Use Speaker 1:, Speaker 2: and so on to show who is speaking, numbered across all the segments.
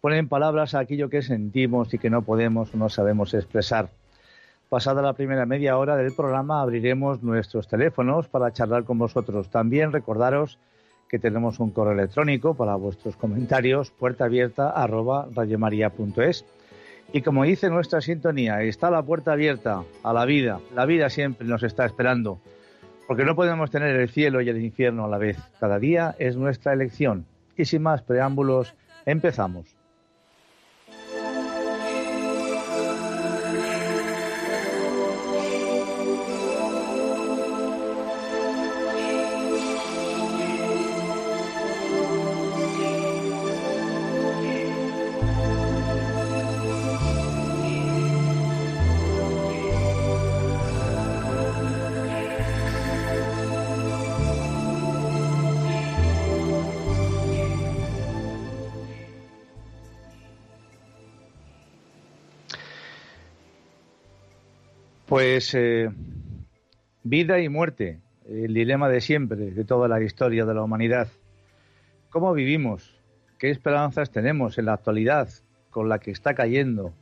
Speaker 1: ponen palabras a aquello que sentimos y que no podemos o no sabemos expresar. Pasada la primera media hora del programa abriremos nuestros teléfonos para charlar con vosotros. También recordaros que tenemos un correo electrónico para vuestros comentarios, puerta abierta arroba. Y como dice nuestra sintonía, está la puerta abierta a la vida. La vida siempre nos está esperando, porque no podemos tener el cielo y el infierno a la vez. Cada día es nuestra elección. Y sin más preámbulos, empezamos. Pues eh, vida y muerte, el dilema de siempre, de toda la historia de la humanidad. ¿Cómo vivimos? ¿Qué esperanzas tenemos en la actualidad con la que está cayendo?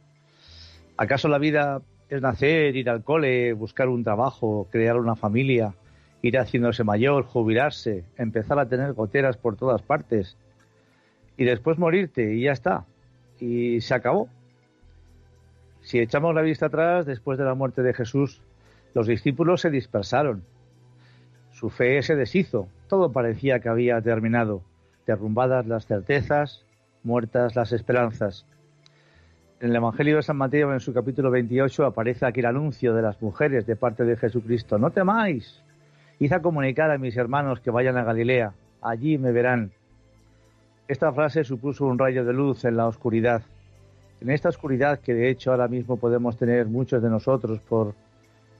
Speaker 1: ¿Acaso la vida es nacer, ir al cole, buscar un trabajo, crear una familia, ir haciéndose mayor, jubilarse, empezar a tener goteras por todas partes y después morirte y ya está? Y se acabó. Si echamos la vista atrás, después de la muerte de Jesús, los discípulos se dispersaron. Su fe se deshizo. Todo parecía que había terminado. Derrumbadas las certezas, muertas las esperanzas. En el Evangelio de San Mateo, en su capítulo 28, aparece aquí el anuncio de las mujeres de parte de Jesucristo. No temáis. Hice comunicar a mis hermanos que vayan a Galilea. Allí me verán. Esta frase supuso un rayo de luz en la oscuridad en esta oscuridad que de hecho ahora mismo podemos tener muchos de nosotros por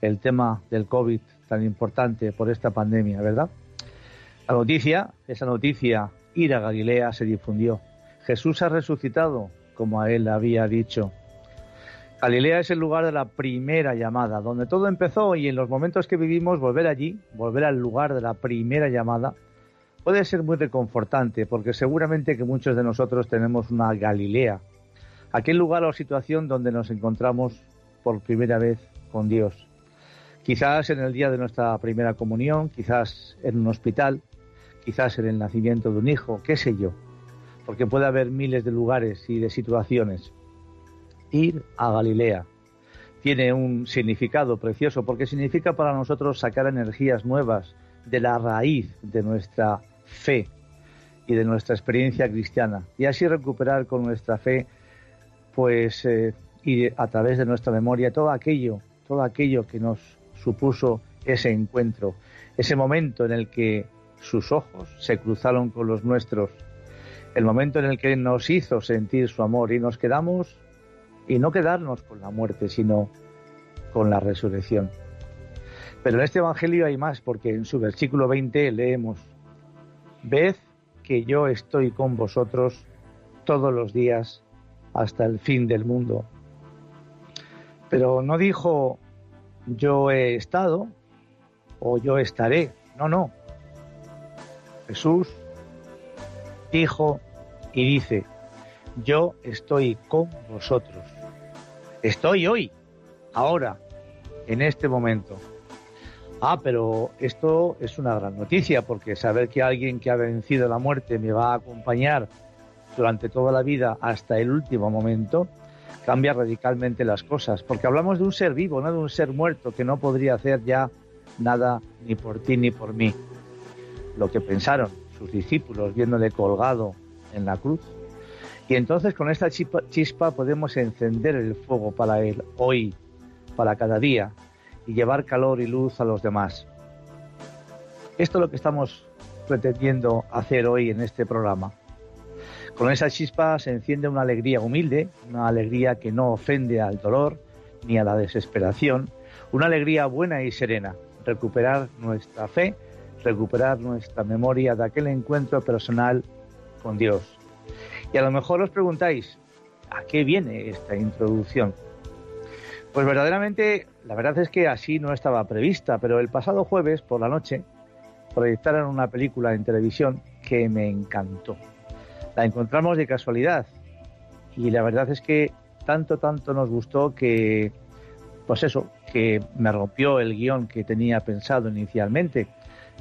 Speaker 1: el tema del COVID tan importante por esta pandemia, ¿verdad? La noticia, esa noticia, ir a Galilea, se difundió. Jesús ha resucitado, como a él había dicho. Galilea es el lugar de la primera llamada, donde todo empezó y en los momentos que vivimos volver allí, volver al lugar de la primera llamada, puede ser muy reconfortante porque seguramente que muchos de nosotros tenemos una Galilea, aquel lugar o situación donde nos encontramos por primera vez con Dios. Quizás en el día de nuestra primera comunión, quizás en un hospital, quizás en el nacimiento de un hijo, qué sé yo, porque puede haber miles de lugares y de situaciones. Ir a Galilea tiene un significado precioso porque significa para nosotros sacar energías nuevas de la raíz de nuestra fe y de nuestra experiencia cristiana y así recuperar con nuestra fe pues eh, y a través de nuestra memoria todo aquello todo aquello que nos supuso ese encuentro ese momento en el que sus ojos se cruzaron con los nuestros el momento en el que nos hizo sentir su amor y nos quedamos, y no quedarnos con la muerte, sino con la resurrección. Pero en este Evangelio hay más, porque en su versículo 20 leemos, Ved que yo estoy con vosotros todos los días hasta el fin del mundo. Pero no dijo, yo he estado o yo estaré. No, no. Jesús dijo, y dice, yo estoy con vosotros. Estoy hoy, ahora, en este momento. Ah, pero esto es una gran noticia porque saber que alguien que ha vencido la muerte me va a acompañar durante toda la vida hasta el último momento cambia radicalmente las cosas, porque hablamos de un ser vivo, no de un ser muerto que no podría hacer ya nada ni por ti ni por mí. Lo que pensaron sus discípulos viéndole colgado en la cruz. Y entonces con esta chispa, podemos encender el fuego para Él hoy, para cada día, y llevar calor y luz a los demás. Esto es lo que estamos pretendiendo hacer hoy en este programa. Con esa chispa se enciende una alegría humilde, una alegría que no ofende al dolor ni a la desesperación, una alegría buena y serena, recuperar nuestra fe, recuperar nuestra memoria de aquel encuentro personal con Dios. Y a lo mejor os preguntáis, ¿a qué viene esta introducción? Pues verdaderamente, la verdad es que así no estaba prevista, pero el pasado jueves por la noche proyectaron una película en televisión que me encantó. La encontramos de casualidad y la verdad es que tanto, tanto nos gustó que, pues eso, que me rompió el guion que tenía pensado inicialmente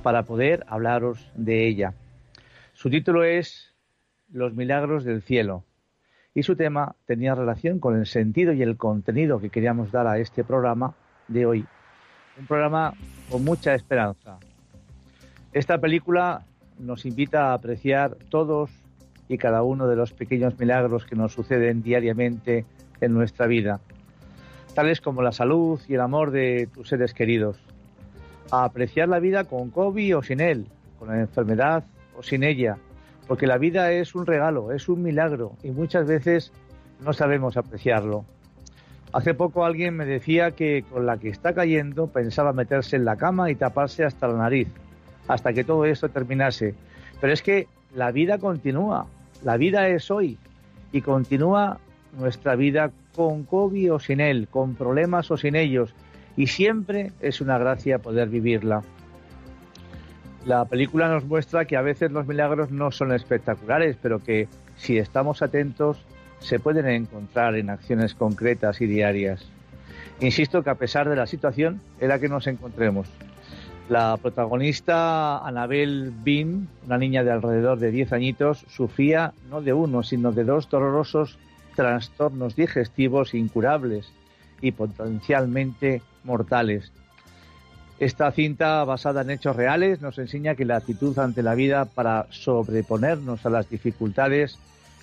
Speaker 1: para poder hablaros de ella. Su título es los milagros del cielo. Y su tema tenía relación con el sentido y el contenido que queríamos dar a este programa de hoy. Un programa con mucha esperanza. Esta película nos invita a apreciar todos y cada uno de los pequeños milagros que nos suceden diariamente en nuestra vida, tales como la salud y el amor de tus seres queridos. A apreciar la vida con COVID o sin él, con la enfermedad o sin ella, porque la vida es un regalo, es un milagro y muchas veces no sabemos apreciarlo. Hace poco alguien me decía que con la que está cayendo pensaba meterse en la cama y taparse hasta la nariz, hasta que todo esto terminase. Pero es que la vida continúa, la vida es hoy y continúa nuestra vida con COVID o sin él, con problemas o sin ellos, y siempre es una gracia poder vivirla. La película nos muestra que a veces los milagros no son espectaculares, pero que si estamos atentos se pueden encontrar en acciones concretas y diarias. Insisto que a pesar de la situación en la que nos encontremos, la protagonista Anabel Bean, una niña de alrededor de 10 añitos, sufría no de uno, sino de dos dolorosos trastornos digestivos incurables y potencialmente mortales. Esta cinta, basada en hechos reales, nos enseña que la actitud ante la vida para sobreponernos a las dificultades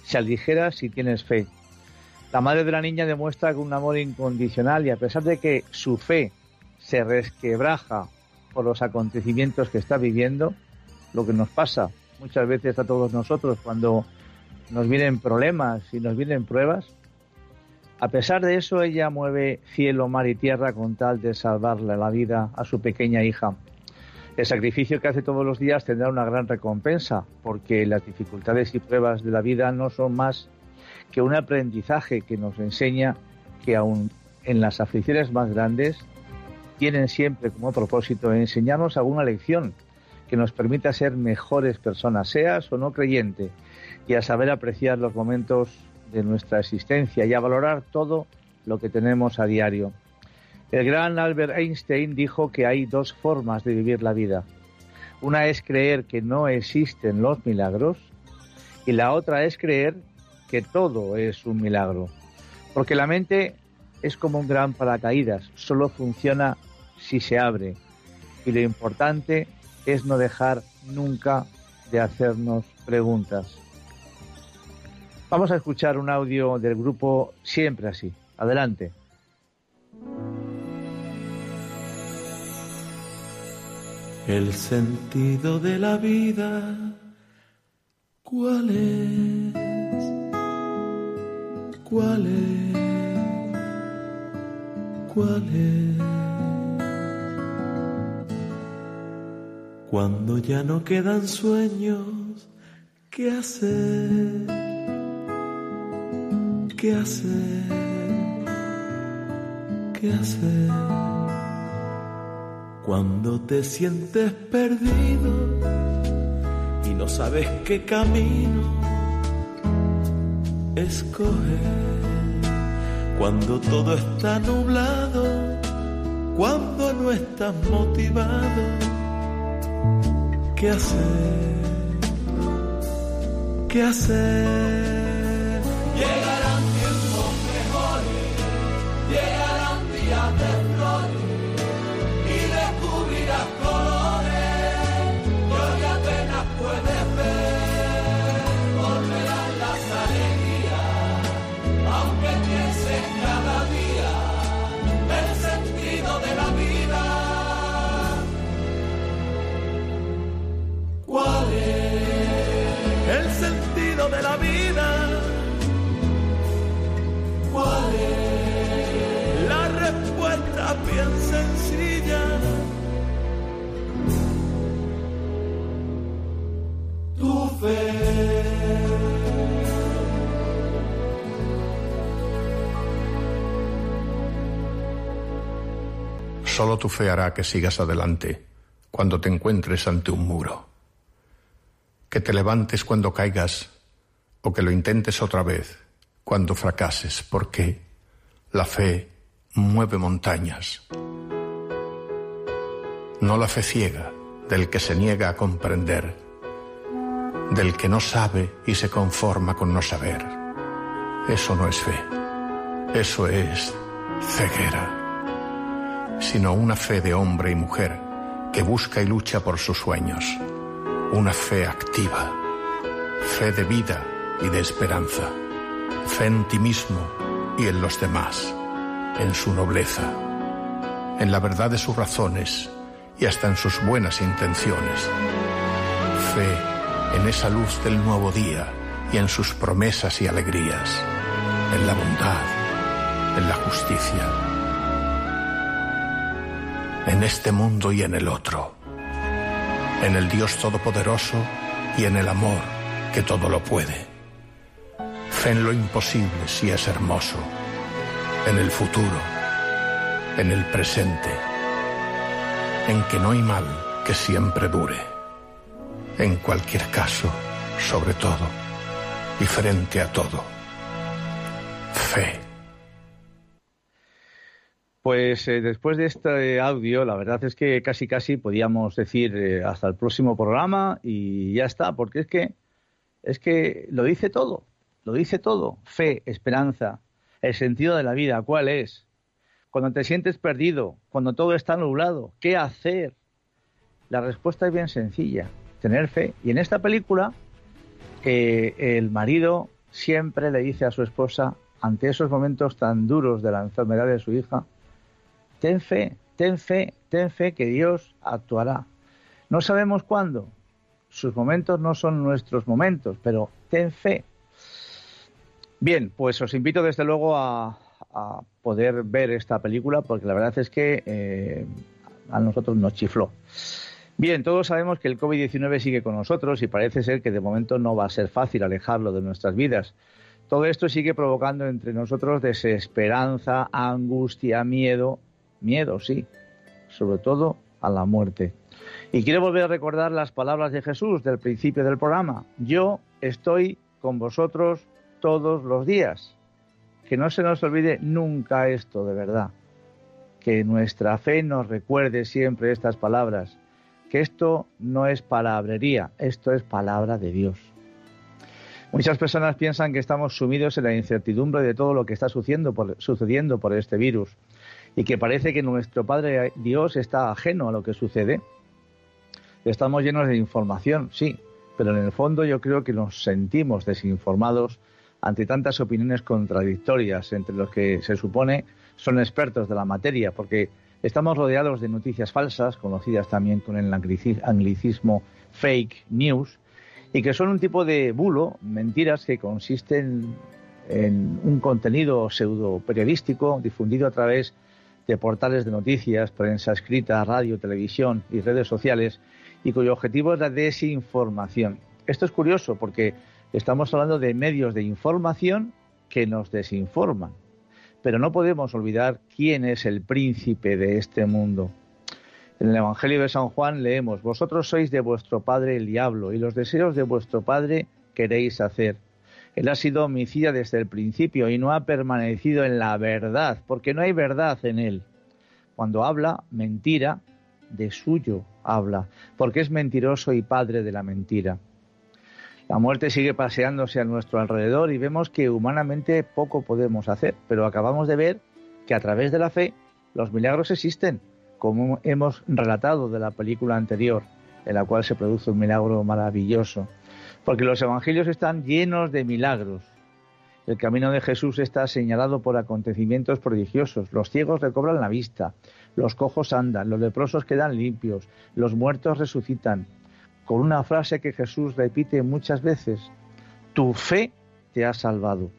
Speaker 1: se aligera si tienes fe. La madre de la niña demuestra un amor incondicional y a pesar de que su fe se resquebraja por los acontecimientos que está viviendo, lo que nos pasa muchas veces a todos nosotros cuando nos vienen problemas y nos vienen pruebas, A pesar de eso, ella mueve cielo, mar y tierra con tal de salvarle la vida a su pequeña hija. El sacrificio que hace todos los días tendrá una gran recompensa, porque las dificultades y pruebas de la vida no son más que un aprendizaje que nos enseña que aún en las aflicciones más grandes tienen siempre como propósito enseñarnos alguna lección que nos permita ser mejores personas, seas o no creyente, y a saber apreciar los momentos de nuestra existencia y a valorar todo lo que tenemos a diario. El gran Albert Einstein dijo que hay dos formas de vivir la vida. Una es creer que no existen los milagros y la otra es creer que todo es un milagro. Porque la mente es como un gran paracaídas, solo funciona si se abre. Y lo importante es no dejar nunca de hacernos preguntas. Vamos a escuchar un audio del grupo Siempre así. Adelante.
Speaker 2: El sentido de la vida, ¿cuál es? ¿Cuál es? ¿Cuál es? Cuando ya no quedan sueños, ¿qué hacer? ¿Qué hacer? ¿Qué hacer? Cuando te sientes perdido y no sabes qué camino escoger. Cuando todo está nublado, cuando no estás motivado, ¿qué hacer? ¿Qué hacer?
Speaker 3: Solo tu fe hará que sigas adelante cuando te encuentres ante un muro. Que te levantes cuando caigas o que lo intentes otra vez cuando fracases, porque la fe mueve montañas. No la fe ciega del que se niega a comprender, del que no sabe y se conforma con no saber. Eso no es fe, eso es ceguera sino una fe de hombre y mujer que busca y lucha por sus sueños. Una fe activa, fe de vida y de esperanza, fe en ti mismo y en los demás, en su nobleza, en la verdad de sus razones y hasta en sus buenas intenciones. Fe en esa luz del nuevo día y en sus promesas y alegrías, en la bondad, en la justicia en este mundo y en el otro, en el Dios Todopoderoso y en el amor que todo lo puede. Fe en lo imposible si es hermoso, en el futuro, en el presente, en que no hay mal que siempre dure, en cualquier caso, sobre todo y frente a todo. Fe.
Speaker 1: Pues eh, después de este audio, la verdad es que casi casi podíamos decir eh, hasta el próximo programa y ya está, porque es que es que lo dice todo, lo dice todo, fe, esperanza, el sentido de la vida, ¿cuál es? Cuando te sientes perdido, cuando todo está nublado, ¿qué hacer? La respuesta es bien sencilla, tener fe. Y en esta película, eh, el marido siempre le dice a su esposa, ante esos momentos tan duros de la enfermedad de su hija, ten fe, ten fe, ten fe que Dios actuará. No sabemos cuándo, sus momentos no son nuestros momentos, pero ten fe. Bien, pues os invito desde luego a, poder ver esta película porque la verdad es que eh, a nosotros nos chifló. Bien, todos sabemos que el COVID-19 sigue con nosotros y parece ser que de momento no va a ser fácil alejarlo de nuestras vidas. Todo esto sigue provocando entre nosotros desesperanza, angustia, miedo, miedo, sí, sobre todo a la muerte. Y quiero volver a recordar las palabras de Jesús del principio del programa. Yo estoy con vosotros todos los días. Que no se nos olvide nunca esto, de verdad. Que nuestra fe nos recuerde siempre estas palabras. Que esto no es palabrería, esto es palabra de Dios. Muchas personas piensan que estamos sumidos en la incertidumbre de todo lo que está sucediendo por, sucediendo por este virus y que parece que nuestro Padre Dios está ajeno a lo que sucede. Estamos llenos de información, sí, pero en el fondo yo creo que nos sentimos desinformados ante tantas opiniones contradictorias entre los que se supone son expertos de la materia, porque estamos rodeados de noticias falsas, conocidas también con el anglicismo fake news, y que son un tipo de bulo, mentiras que consisten en un contenido pseudo periodístico difundido a través de portales de noticias, prensa escrita, radio, televisión y redes sociales, y cuyo objetivo es la desinformación. Esto es curioso porque estamos hablando de medios de información que nos desinforman. Pero no podemos olvidar quién es el príncipe de este mundo. En el Evangelio de San Juan leemos, Vosotros sois de vuestro padre el diablo, y los deseos de vuestro padre queréis hacer. Él ha sido homicida desde el principio y no ha permanecido en la verdad, porque no hay verdad en él. Cuando habla mentira, de suyo habla, porque es mentiroso y padre de la mentira. La muerte sigue paseándose a nuestro alrededor y vemos que humanamente poco podemos hacer, pero acabamos de ver que a través de la fe los milagros existen, como hemos relatado de la película anterior, en la cual se produce un milagro maravilloso, porque los evangelios están llenos de milagros. El camino de Jesús está señalado por acontecimientos prodigiosos. Los ciegos recobran la vista, los cojos andan, los leprosos quedan limpios, los muertos resucitan, con una frase que Jesús repite muchas veces, tu fe te ha salvado.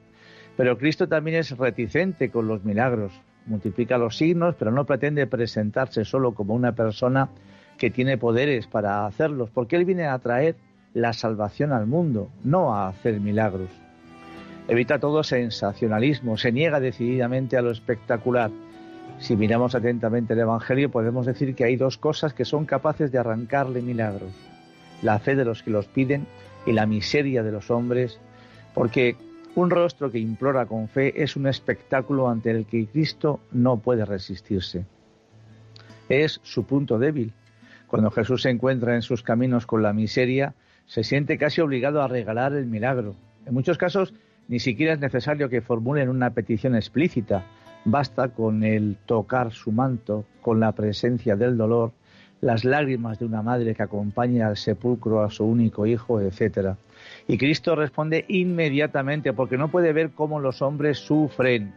Speaker 1: Pero Cristo también es reticente con los milagros, multiplica los signos, pero no pretende presentarse solo como una persona que tiene poderes para hacerlos, porque Él viene a traer la salvación al mundo, no a hacer milagros. Evita todo sensacionalismo, se niega decididamente a lo espectacular, si miramos atentamente el Evangelio, podemos decir que hay dos cosas que son capaces de arrancarle milagros. La fe de los que los piden y la miseria de los hombres, porque un rostro que implora con fe es un espectáculo ante el que Cristo no puede resistirse. Es su punto débil. Cuando Jesús se encuentra en sus caminos con la miseria, se siente casi obligado a regalar el milagro. En muchos casos, ni siquiera es necesario que formulen una petición explícita, Basta con el tocar su manto, con la presencia del dolor, las lágrimas de una madre que acompaña al sepulcro a su único hijo, etc. Y Cristo responde inmediatamente porque no puede ver cómo los hombres sufren.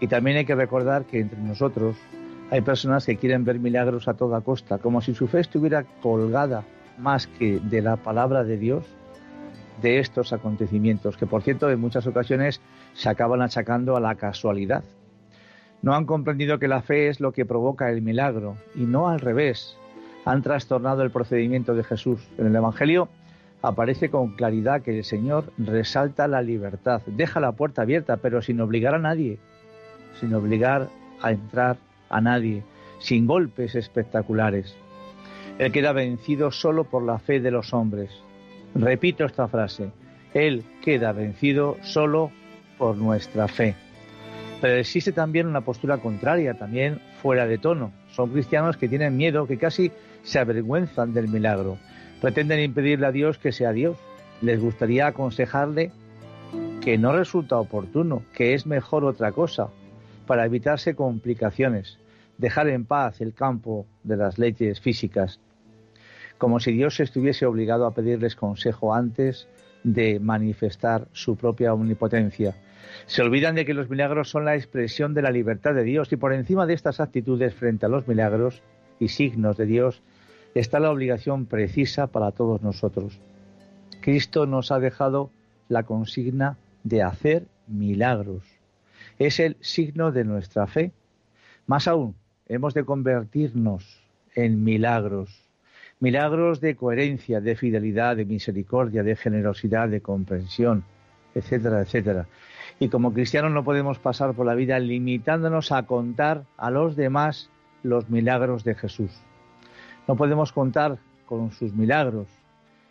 Speaker 1: Y también hay que recordar que entre nosotros hay personas que quieren ver milagros a toda costa, como si su fe estuviera colgada más que de la palabra de Dios de estos acontecimientos, que por cierto en muchas ocasiones se acaban achacando a la casualidad. No han comprendido que la fe es lo que provoca el milagro y no al revés. Han trastornado el procedimiento de Jesús. En el Evangelio aparece con claridad que el Señor resalta la libertad, deja la puerta abierta, pero sin obligar a nadie, sin obligar a entrar a nadie, sin golpes espectaculares. Él queda vencido solo por la fe de los hombres. Repito esta frase, Él queda vencido solo por nuestra fe. Pero existe también una postura contraria, también fuera de tono. Son cristianos que tienen miedo, que casi se avergüenzan del milagro. Pretenden impedirle a Dios que sea Dios. Les gustaría aconsejarle que no resulta oportuno, que es mejor otra cosa, para evitarse complicaciones, dejar en paz el campo de las leyes físicas como si Dios estuviese obligado a pedirles consejo antes de manifestar su propia omnipotencia. Se olvidan de que los milagros son la expresión de la libertad de Dios y por encima de estas actitudes frente a los milagros y signos de Dios está la obligación precisa para todos nosotros. Cristo nos ha dejado la consigna de hacer milagros Es el signo de nuestra fe. Más aún, hemos de convertirnos en milagros. Milagros de coherencia, de fidelidad, de misericordia, de generosidad, de comprensión, etcétera, etcétera. Y como cristianos no podemos pasar por la vida limitándonos a contar a los demás los milagros de Jesús. No podemos contar con sus milagros.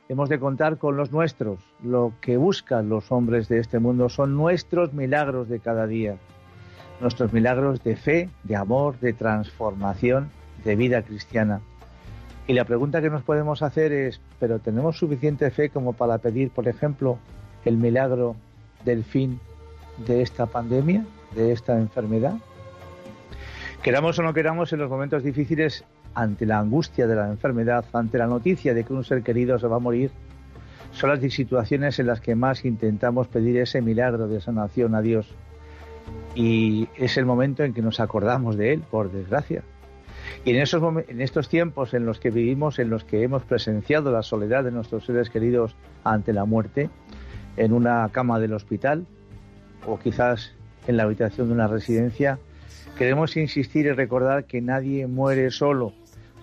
Speaker 1: Hemos de contar con los nuestros. Lo que buscan los hombres de este mundo son nuestros milagros de cada día. Nuestros milagros de fe, de amor, de transformación, de vida cristiana. Y la pregunta que nos podemos hacer es, ¿pero tenemos suficiente fe como para pedir, por ejemplo, el milagro del fin de esta pandemia, de esta enfermedad? Queramos o no queramos, en los momentos difíciles, ante la angustia de la enfermedad, ante la noticia de que un ser querido se va a morir, son las situaciones en las que más intentamos pedir ese milagro de sanación a Dios. Y es el momento en que nos acordamos de Él, por desgracia. Y en, esos en estos tiempos en los que vivimos, en los que hemos presenciado la soledad de nuestros seres queridos ante la muerte, en una cama del hospital o quizás en la habitación de una residencia, queremos insistir y recordar que nadie muere solo,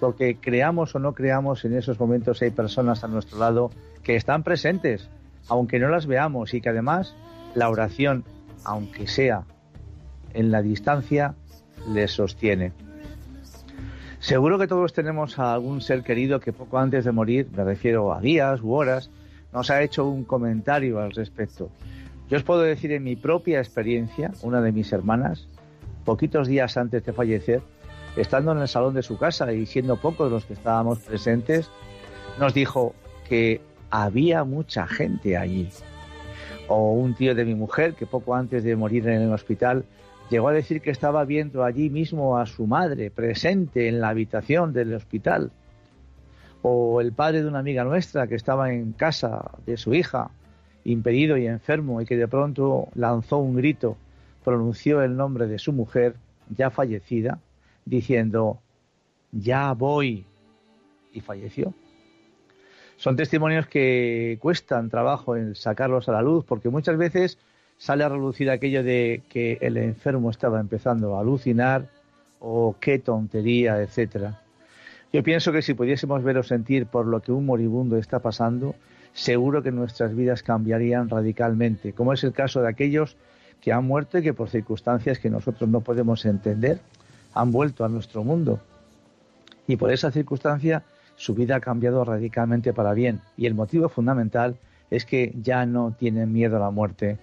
Speaker 1: porque creamos o no creamos, en esos momentos hay personas a nuestro lado que están presentes, aunque no las veamos, y que además la oración, aunque sea en la distancia, les sostiene. Seguro que todos tenemos a algún ser querido que poco antes de morir, me refiero a días u horas, nos ha hecho un comentario al respecto. Yo os puedo decir en mi propia experiencia, una de mis hermanas, poquitos días antes de fallecer, estando en el salón de su casa y siendo pocos los que estábamos presentes, nos dijo que había mucha gente allí. O un tío de mi mujer que poco antes de morir en el hospital llegó a decir que estaba viendo allí mismo a su madre presente en la habitación del hospital. O el padre de una amiga nuestra que estaba en casa de su hija, impedido y enfermo, y que de pronto lanzó un grito, pronunció el nombre de su mujer, ya fallecida, diciendo, ya voy, y falleció. Son testimonios que cuestan trabajo en sacarlos a la luz, porque muchas veces sale a relucir aquello de que el enfermo estaba empezando a alucinar o qué tontería, etcétera. Yo pienso que si pudiésemos ver o sentir por lo que un moribundo está pasando, seguro que nuestras vidas cambiarían radicalmente, como es el caso de aquellos que han muerto y que por circunstancias que nosotros no podemos entender han vuelto a nuestro mundo. Y por esa circunstancia su vida ha cambiado radicalmente para bien. Y el motivo fundamental es que ya no tienen miedo a la muerte.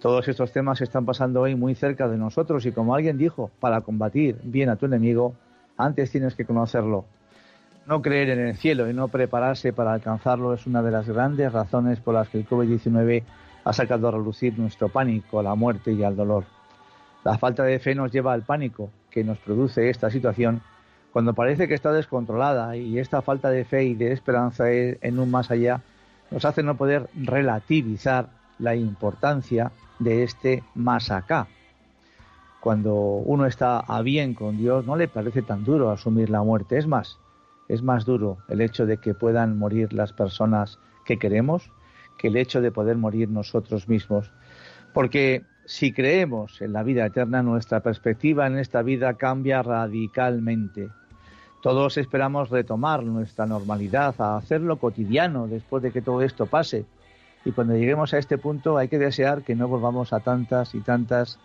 Speaker 1: Todos estos temas están pasando hoy muy cerca de nosotros y como alguien dijo, para combatir bien a tu enemigo, antes tienes que conocerlo. No creer en el cielo y no prepararse para alcanzarlo es una de las grandes razones por las que el COVID-19 ha sacado a relucir nuestro pánico a la muerte y al dolor. La falta de fe nos lleva al pánico que nos produce esta situación cuando parece que está descontrolada y esta falta de fe y de esperanza en un más allá nos hace no poder relativizar la importancia de este más acá. Cuando uno está a bien con Dios no le parece tan duro asumir la muerte, es más, es más duro el hecho de que puedan morir las personas que queremos que el hecho de poder morir nosotros mismos. Porque si creemos en la vida eterna, nuestra perspectiva en esta vida cambia radicalmente. Todos esperamos retomar nuestra normalidad, a hacerlo cotidiano después de que todo esto pase. Y cuando lleguemos a este punto hay que desear que no volvamos a tantas y tantas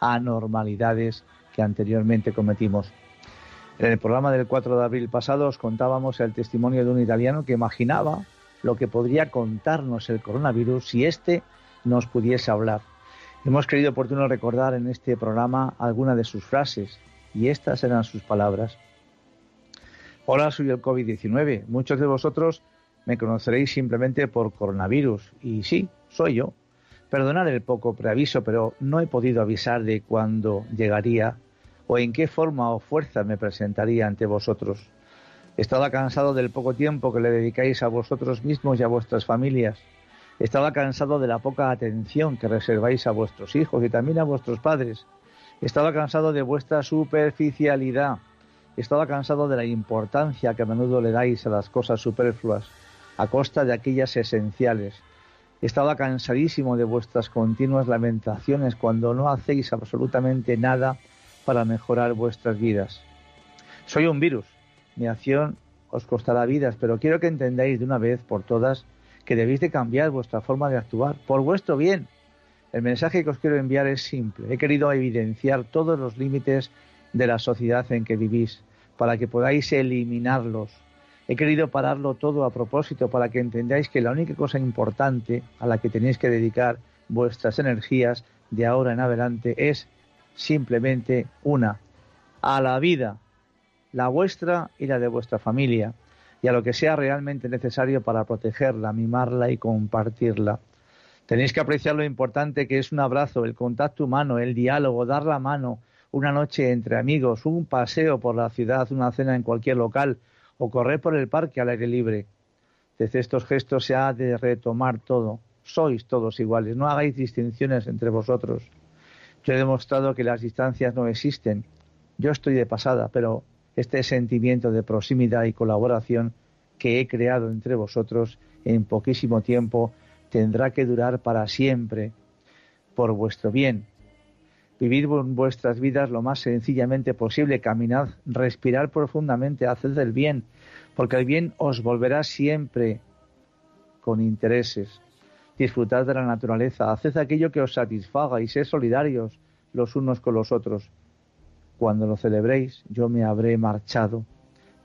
Speaker 1: anormalidades que anteriormente cometimos. En el programa del 4 de abril pasado os contábamos el testimonio de un italiano que imaginaba lo que podría contarnos el coronavirus si éste nos pudiese hablar. Hemos creído oportuno recordar en este programa alguna de sus frases y estas eran sus palabras. Hola, soy el COVID-19. Muchos de vosotros me conoceréis simplemente por coronavirus y sí, soy yo. Perdonad el poco preaviso, pero no he podido avisar de cuándo llegaría o en qué forma o fuerza me presentaría ante vosotros. Estaba cansado del poco tiempo que le dedicáis a vosotros mismos y a vuestras familias. Estaba cansado de la poca atención que reserváis a vuestros hijos y también a vuestros padres. Estaba cansado de vuestra superficialidad. Estaba cansado de la importancia que a menudo le dais a las cosas superfluas, a costa de aquellas esenciales. Estaba cansadísimo de vuestras continuas lamentaciones cuando no hacéis absolutamente nada para mejorar vuestras vidas. Soy un virus. Mi acción os costará vidas, pero quiero que entendáis de una vez por todas que debéis de cambiar vuestra forma de actuar por vuestro bien. El mensaje que os quiero enviar es simple. He querido evidenciar todos los límites de la sociedad en que vivís para que podáis eliminarlos He querido pararlo todo a propósito para que entendáis que la única cosa importante a la que tenéis que dedicar vuestras energías de ahora en adelante es simplemente una, a la vida, la vuestra y la de vuestra familia, y a lo que sea realmente necesario para protegerla, mimarla y compartirla. Tenéis que apreciar lo importante que es un abrazo, el contacto humano, el diálogo, dar la mano, una noche entre amigos, un paseo por la ciudad, una cena en cualquier local, o correr por el parque al aire libre. Desde estos gestos se ha de retomar todo. Sois todos iguales, no hagáis distinciones entre vosotros. Yo he demostrado que las distancias no existen. Yo estoy de pasada, pero este sentimiento de proximidad y colaboración que he creado entre vosotros en poquísimo tiempo tendrá que durar para siempre, por vuestro bien, Vivid vuestras vidas lo más sencillamente posible, caminad, respirad profundamente, haced el bien, porque el bien os volverá siempre con intereses. Disfrutad de la naturaleza, haced aquello que os satisfaga y sed solidarios los unos con los otros. Cuando lo celebréis, yo me habré marchado.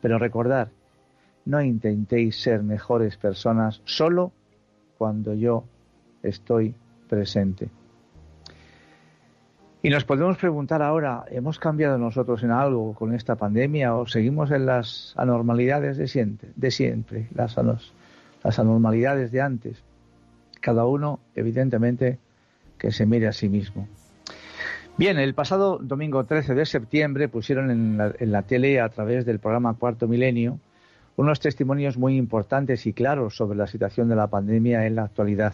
Speaker 1: Pero recordad, no intentéis ser mejores personas solo cuando yo estoy presente. Y nos podemos preguntar ahora, ¿hemos cambiado nosotros en algo con esta pandemia o seguimos en las anormalidades de siempre, de siempre las, las anormalidades de antes? Cada uno, evidentemente, que se mire a sí mismo. Bien, el pasado domingo 13 de septiembre pusieron en la, tele a través del programa Cuarto Milenio unos testimonios muy importantes y claros sobre la situación de la pandemia en la actualidad.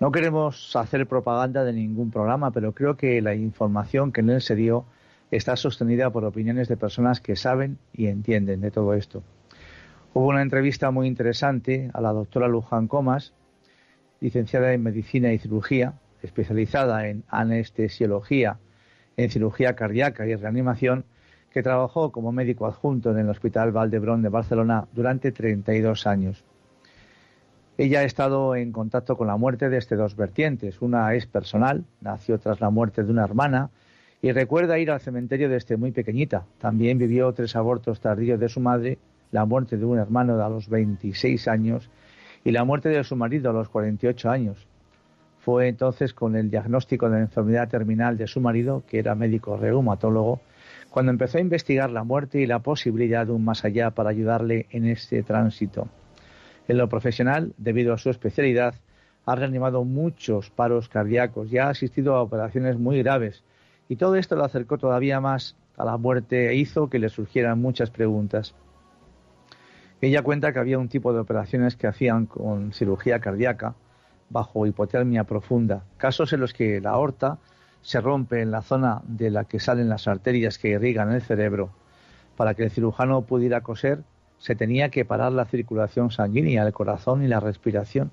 Speaker 1: No queremos hacer propaganda de ningún programa, pero creo que la información que en él se dio está sostenida por opiniones de personas que saben y entienden de todo esto. Hubo una entrevista muy interesante a la doctora Luján Comas, licenciada en Medicina y Cirugía, especializada en anestesiología, en cirugía cardíaca y reanimación, que trabajó como médico adjunto en el Hospital Valdebrón de Barcelona durante 32 años. Ella ha estado en contacto con la muerte de este dos vertientes. Una es personal, nació tras la muerte de una hermana y recuerda ir al cementerio desde muy pequeñita. También vivió tres abortos tardíos de su madre, la muerte de un hermano a los 26 años y la muerte de su marido a los 48 años. Fue entonces con el diagnóstico de la enfermedad terminal de su marido, que era médico reumatólogo, cuando empezó a investigar la muerte y la posibilidad de un más allá para ayudarle en este tránsito. En lo profesional, debido a su especialidad, ha reanimado muchos paros cardíacos y ha asistido a operaciones muy graves. Y todo esto lo acercó todavía más a la muerte e hizo que le surgieran muchas preguntas. Ella cuenta que había un tipo de operaciones que hacían con cirugía cardíaca bajo hipotermia profunda, casos en los que la aorta se rompe en la zona de la que salen las arterias que irrigan el cerebro. Para que el cirujano pudiera coser, se tenía que parar la circulación sanguínea, el corazón y la respiración.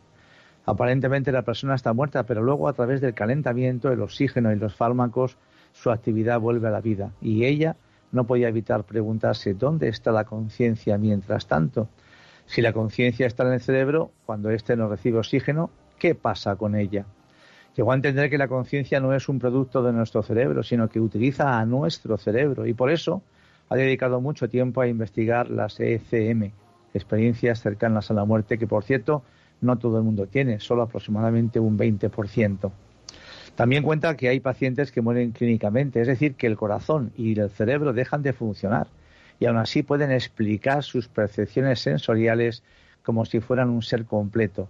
Speaker 1: Aparentemente la persona está muerta, pero luego a través del calentamiento, el oxígeno y los fármacos, su actividad vuelve a la vida. Y ella no podía evitar preguntarse dónde está la conciencia mientras tanto. Si la conciencia está en el cerebro, cuando éste no recibe oxígeno, ¿qué pasa con ella? Llegó a entender que la conciencia no es un producto de nuestro cerebro, sino que utiliza a nuestro cerebro. Y por eso ha dedicado mucho tiempo a investigar las ECM, experiencias cercanas a la muerte, que por cierto no todo el mundo tiene, solo aproximadamente un 20%. También cuenta que hay pacientes que mueren clínicamente, es decir, que el corazón y el cerebro dejan de funcionar y aún así pueden explicar sus percepciones sensoriales como si fueran un ser completo.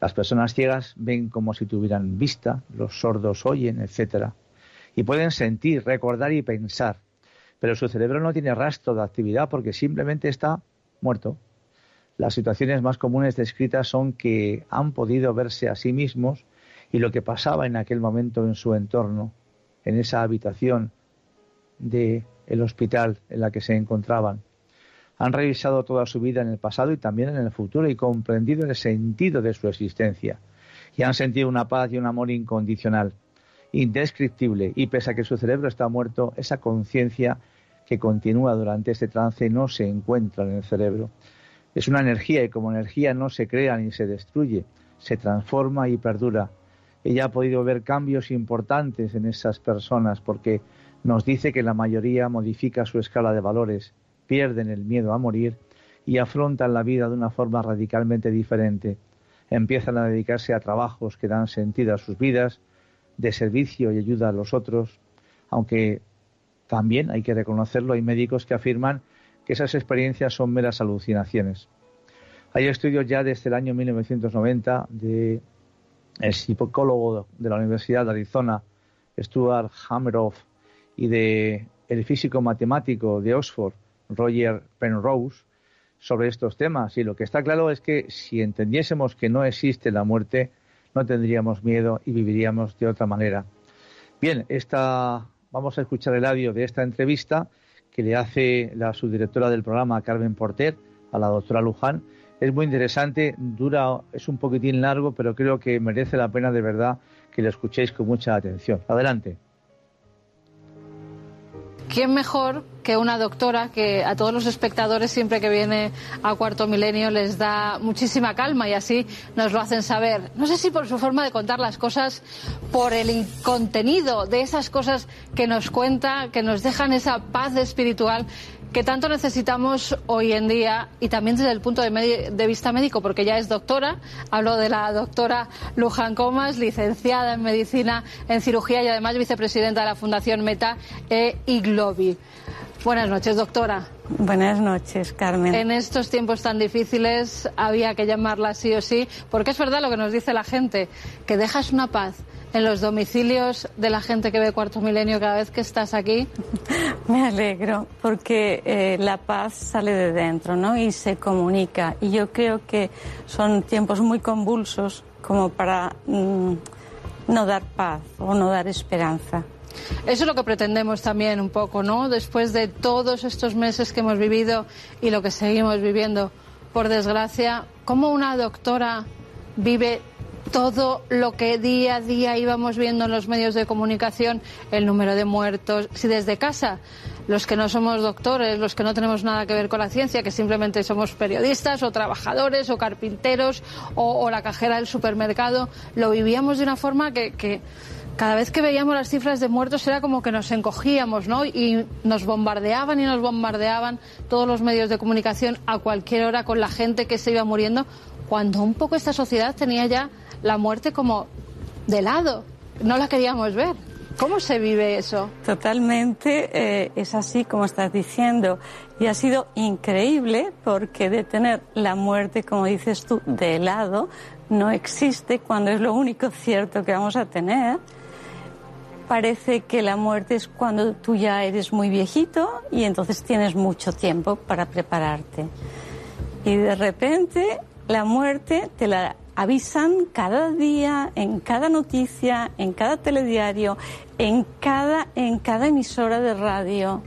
Speaker 1: Las personas ciegas ven como si tuvieran vista, los sordos oyen, etc. Y pueden sentir, recordar y pensar pero su cerebro no tiene rastro de actividad porque simplemente está muerto. Las situaciones más comunes descritas son que han podido verse a sí mismos y lo que pasaba en aquel momento en su entorno, en esa habitación del el hospital en la que se encontraban. Han revisado toda su vida en el pasado y también en el futuro y comprendido el sentido de su existencia. y han sentido una paz y un amor incondicional, indescriptible, y pese a que su cerebro está muerto, esa conciencia que continúa durante este trance no se encuentra en el cerebro. Es una energía y como energía no se crea ni se destruye, se transforma y perdura. Ella ha podido ver cambios importantes en esas personas porque nos dice que la mayoría modifica su escala de valores, pierden el miedo a morir y afrontan la vida de una forma radicalmente diferente. Empiezan a dedicarse a trabajos que dan sentido a sus vidas, de servicio y ayuda a los otros, aunque también hay que reconocerlo, hay médicos que afirman que esas experiencias son meras alucinaciones. Hay estudios ya desde el año 1990 de el psicólogo de la Universidad de Arizona, Stuart Hammeroff, y de el físico matemático de Oxford, Roger Penrose, sobre estos temas. Y lo que está claro es que si entendiésemos que no existe la muerte, no tendríamos miedo y viviríamos de otra manera. Bien, esta, vamos a escuchar el audio de esta entrevista que le hace la subdirectora del programa, Carmen Porter, a la doctora Luján. Es muy interesante, dura, es un poquitín largo, pero creo que merece la pena de verdad que lo escuchéis con mucha atención. Adelante.
Speaker 4: ¿quién mejor que una doctora que a todos los espectadores siempre que viene a Cuarto Milenio les da muchísima calma y así nos lo hacen saber? No sé si por su forma de contar las cosas, por el contenido de esas cosas que nos cuenta, que nos dejan esa paz espiritual que tanto necesitamos hoy en día y también desde el punto de, vista médico, porque ya es doctora. Hablo de la doctora Luján Comas, licenciada en medicina, en cirugía y además vicepresidenta de la Fundación Meta e Iglobi. Buenas noches, doctora.
Speaker 5: Buenas noches, Carmen.
Speaker 4: En estos tiempos tan difíciles había que llamarla sí o sí, porque es verdad lo que nos dice la gente, que dejas una paz en los domicilios de la gente que ve Cuarto Milenio cada vez que estás aquí?
Speaker 5: Me alegro, porque eh, la paz sale de dentro, ¿no? Y se comunica. Y yo creo que son tiempos muy convulsos como para mm, no dar paz o no dar esperanza.
Speaker 4: Eso es lo que pretendemos también un poco, ¿no? Después de todos estos meses que hemos vivido y lo que seguimos viviendo, por desgracia, ¿cómo una doctora vive todo lo que día a día íbamos viendo en los medios de comunicación, el número de muertos, si desde casa los que no somos doctores, los que no tenemos nada que ver con la ciencia, que simplemente somos periodistas o trabajadores o carpinteros o, la cajera del supermercado, lo vivíamos de una forma que, cada vez que veíamos las cifras de muertos era como que nos encogíamos, ¿no? Y nos bombardeaban y nos bombardeaban todos los medios de comunicación a cualquier hora con la gente que se iba muriendo, cuando un poco esta sociedad tenía ya la muerte como de lado. No la queríamos ver. ¿Cómo se vive eso?
Speaker 5: Totalmente eh, es así como estás diciendo. Y ha sido increíble porque de tener la muerte, como dices tú, de lado, no existe cuando es lo único cierto que vamos a tener. Parece que la muerte es cuando tú ya eres muy viejito y entonces tienes mucho tiempo para prepararte. Y de repente la muerte te la avisan cada día, en cada noticia, en cada telediario, en cada, en cada emisora de radio,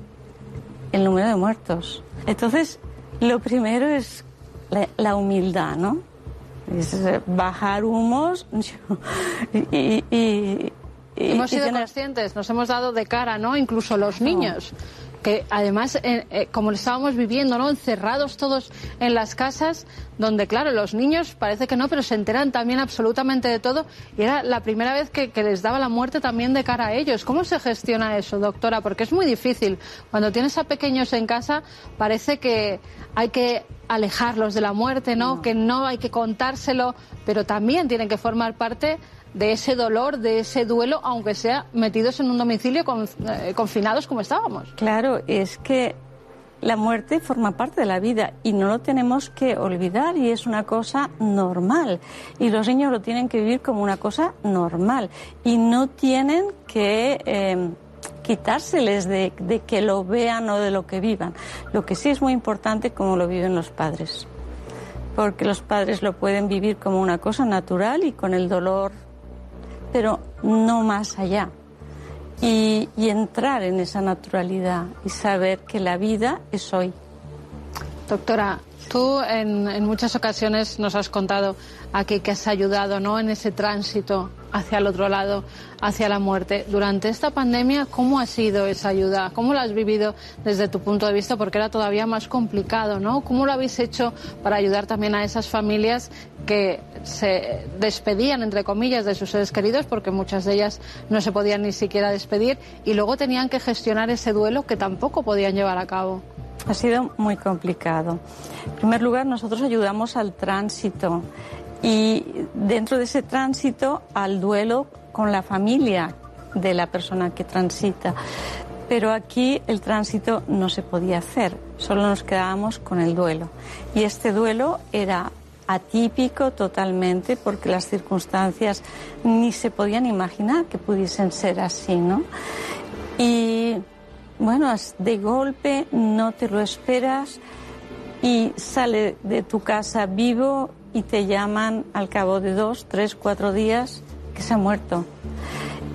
Speaker 5: el número de muertos. Entonces, lo primero es la, humildad, ¿no? Es eh, bajar humos y, y,
Speaker 4: Hemos sido conscientes, nos hemos dado de cara, ¿no? Incluso los niños que además, eh, eh, como lo estábamos viviendo, ¿no? Encerrados todos en las casas, donde, claro, los niños parece que no, pero se enteran también absolutamente de todo. Y era la primera vez que, les daba la muerte también de cara a ellos. ¿Cómo se gestiona eso, doctora? Porque es muy difícil. Cuando tienes a pequeños en casa, parece que hay que alejarlos de la muerte, ¿no? Que no hay que contárselo, pero también tienen que formar parte de ese dolor, de ese duelo, aunque sea metidos en un domicilio eh, confinados como estábamos.
Speaker 5: Claro, es que la muerte forma parte de la vida y no lo tenemos que olvidar y es una cosa normal. Y los niños lo tienen que vivir como una cosa normal y no tienen que em, quitárseles de, de que lo vean o de lo que vivan. Lo que sí es muy importante como lo viven los padres porque los padres lo pueden vivir como una cosa natural y con el dolor pero no más allá. Y, entrar en esa naturalidad y saber que la vida es hoy.
Speaker 4: Doctora, tú en, muchas ocasiones nos has contado aquí que has ayudado ¿no? en ese tránsito hacia el otro lado, hacia la muerte. Durante esta pandemia, ¿cómo ha sido esa ayuda? ¿Cómo la has vivido desde tu punto de vista? Porque era todavía más complicado, ¿no? ¿Cómo lo habéis hecho para ayudar también a esas familias que se despedían, entre comillas, de sus seres queridos, porque muchas de ellas no se podían ni siquiera despedir, y luego tenían que gestionar ese duelo que tampoco podían llevar a cabo?
Speaker 5: Ha sido muy complicado. En primer lugar, nosotros ayudamos al tránsito y dentro de ese tránsito al duelo con la familia de la persona que transita. Pero aquí el tránsito no se podía hacer, solo nos quedábamos con el duelo. Y este duelo era atípico totalmente porque las circunstancias ni se podían imaginar que pudiesen ser así, ¿no? Y bueno, de golpe no te lo esperas y sale de tu casa vivo y te llaman al cabo de dos, tres, cuatro días que se ha muerto.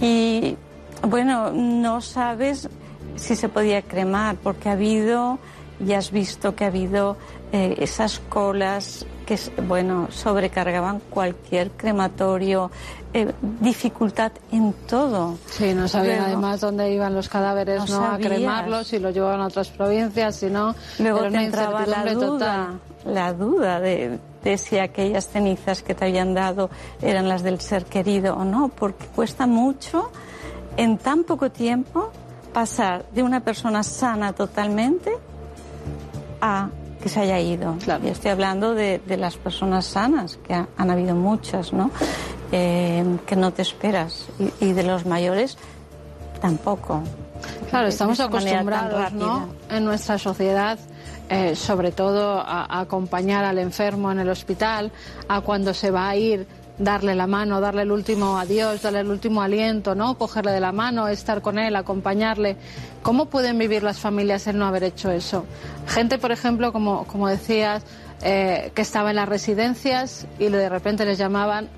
Speaker 5: Y bueno, no sabes si se podía cremar porque ha habido, ya has visto que ha habido eh, esas colas que, bueno, sobrecargaban cualquier crematorio, eh, dificultad en todo.
Speaker 4: Sí, no sabían además dónde iban los cadáveres, no, a cremarlos, si los llevaban a otras provincias, si no.
Speaker 5: Luego te entraba la duda, la duda de, de si aquellas cenizas que te habían dado eran las del ser querido o no, porque cuesta mucho en tan poco tiempo pasar de una persona sana totalmente a que se haya ido. Y estoy hablando de, de, las personas sanas, que han habido muchas, ¿no? Eh, que no te esperas. Y, de los mayores tampoco.
Speaker 4: Claro, estamos acostumbrados ¿no? en nuestra sociedad. Eh, sobre todo a, a, acompañar al enfermo en el hospital, a cuando se va a ir darle la mano, darle el último adiós, darle el último aliento, ¿no? Cogerle de la mano, estar con él, acompañarle. ¿Cómo pueden vivir las familias el no haber hecho eso? Gente, por ejemplo, como, como decías, eh, que estaba en las residencias y de repente les llamaban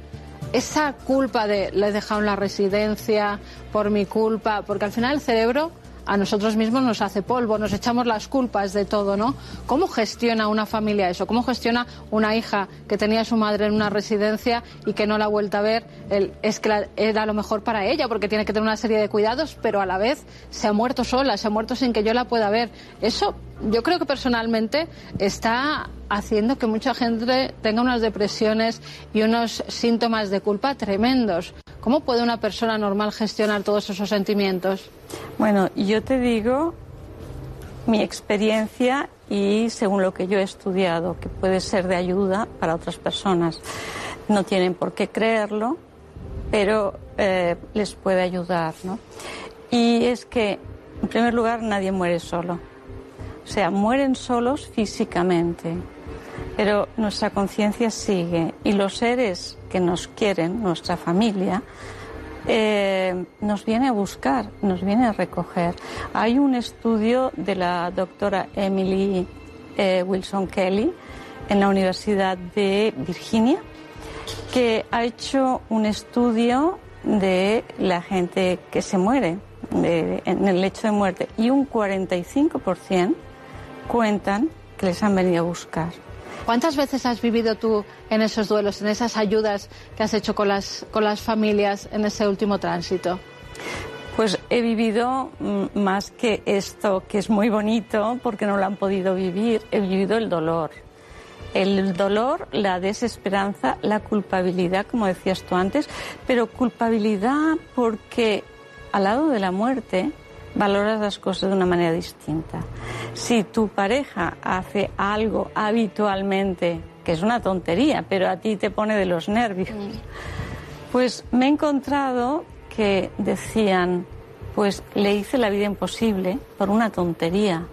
Speaker 4: esa culpa de le he dejado en la residencia por mi culpa, porque al final el cerebro a nosotros mismos nos hace polvo, nos echamos las culpas de todo, ¿no? ¿Cómo gestiona una familia eso? ¿Cómo gestiona una hija que tenía a su madre en una residencia y que no la ha vuelto a ver? es que era lo mejor para ella porque tiene que tener una serie de cuidados, pero a la vez se ha muerto sola, se ha muerto sin que yo la pueda ver. Eso yo creo que personalmente está haciendo que mucha gente tenga unas depresiones y unos síntomas de culpa tremendos. ¿Cómo puede una persona normal gestionar todos esos sentimientos?
Speaker 5: Bueno, yo te digo mi experiencia y según lo que yo he estudiado, que puede ser de ayuda para otras personas. No tienen por qué creerlo, pero eh, les puede ayudar, ¿no? Y es que, en primer lugar, nadie muere solo. O sea, mueren solos físicamente, pero nuestra conciencia sigue y los seres que nos quieren, nuestra familia, eh, nos viene a buscar, nos viene a recoger. Hay un estudio de la doctora Emily eh, Wilson Kelly en la Universidad de Virginia que ha hecho un estudio de la gente que se muere en el lecho de muerte y un 45% cuentan que les han venido a buscar.
Speaker 4: ¿Cuántas veces has vivido tú en esos duelos, en esas ayudas que has hecho con las, con las familias en ese último tránsito?
Speaker 5: Pues he vivido mm, más que esto, que es muy bonito porque no lo han podido vivir, he vivido el dolor. El dolor, la desesperanza, la culpabilidad, como decías tú antes, pero culpabilidad porque al lado de la muerte valoras las cosas de una manera distinta. Si tu pareja hace algo habitualmente, que es una tontería, pero a ti te pone de los nervios, mm. pues me he encontrado que decían, pues le hice la vida imposible por una tontería.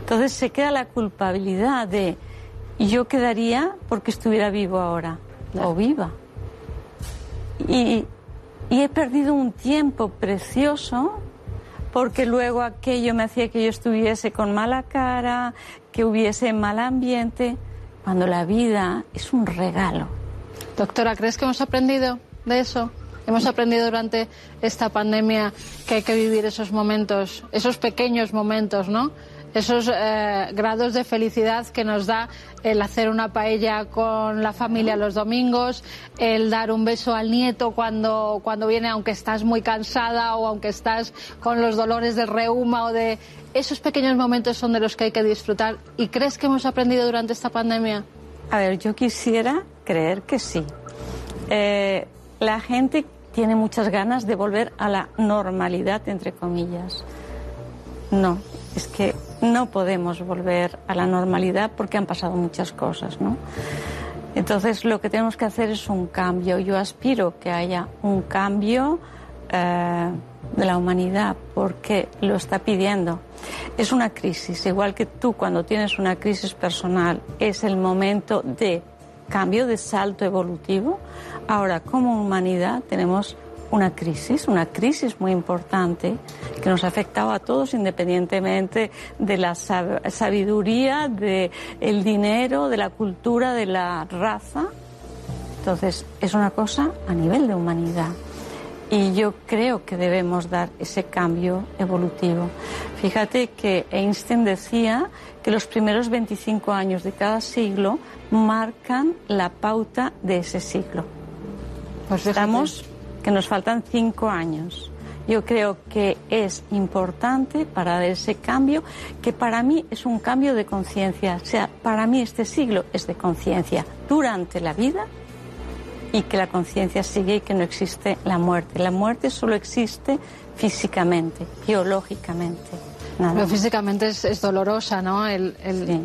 Speaker 5: Entonces se queda la culpabilidad de, yo quedaría porque estuviera vivo ahora, o viva. Y, y he perdido un tiempo precioso porque luego aquello me hacía que yo estuviese con mala cara, que hubiese mal ambiente, cuando la vida es un regalo.
Speaker 4: Doctora, ¿crees que hemos aprendido de eso? Hemos aprendido durante esta pandemia que hay que vivir esos momentos, esos pequeños momentos, ¿no? Esos eh, grados de felicidad que nos da el hacer una paella con la familia los domingos, el dar un beso al nieto cuando, cuando viene, aunque estás muy cansada o aunque estás con los dolores del reuma o de... Esos pequeños momentos son de los que hay que disfrutar. ¿Y crees que hemos aprendido durante esta pandemia?
Speaker 5: A ver, yo quisiera creer que sí. Eh, la gente tiene muchas ganas de volver a la normalidad, entre comillas. No, es que no podemos volver a la normalidad porque han pasado muchas cosas, ¿no? Entonces lo que tenemos que hacer es un cambio. Yo aspiro que haya un cambio eh, de la humanidad porque lo está pidiendo. Es una crisis, igual que tú cuando tienes una crisis personal es el momento de cambio, de salto evolutivo. Ahora, como humanidad tenemos una crisis, una crisis muy importante que nos ha afectado a todos independientemente de la sabiduría, del el dinero, de la cultura, de la raza. Entonces, es una cosa a nivel de humanidad. Y yo creo que debemos dar ese cambio evolutivo. Fíjate que Einstein decía que los primeros 25 años de cada siglo marcan la pauta de ese siglo. Pues estamos que nos faltan cinco años. Yo creo que es importante para dar ese cambio, que para mí es un cambio de conciencia. O sea, para mí este siglo es de conciencia durante la vida y que la conciencia sigue y que no existe la muerte. La muerte solo existe físicamente, biológicamente.
Speaker 4: Pero físicamente es, dolorosa, ¿no? El,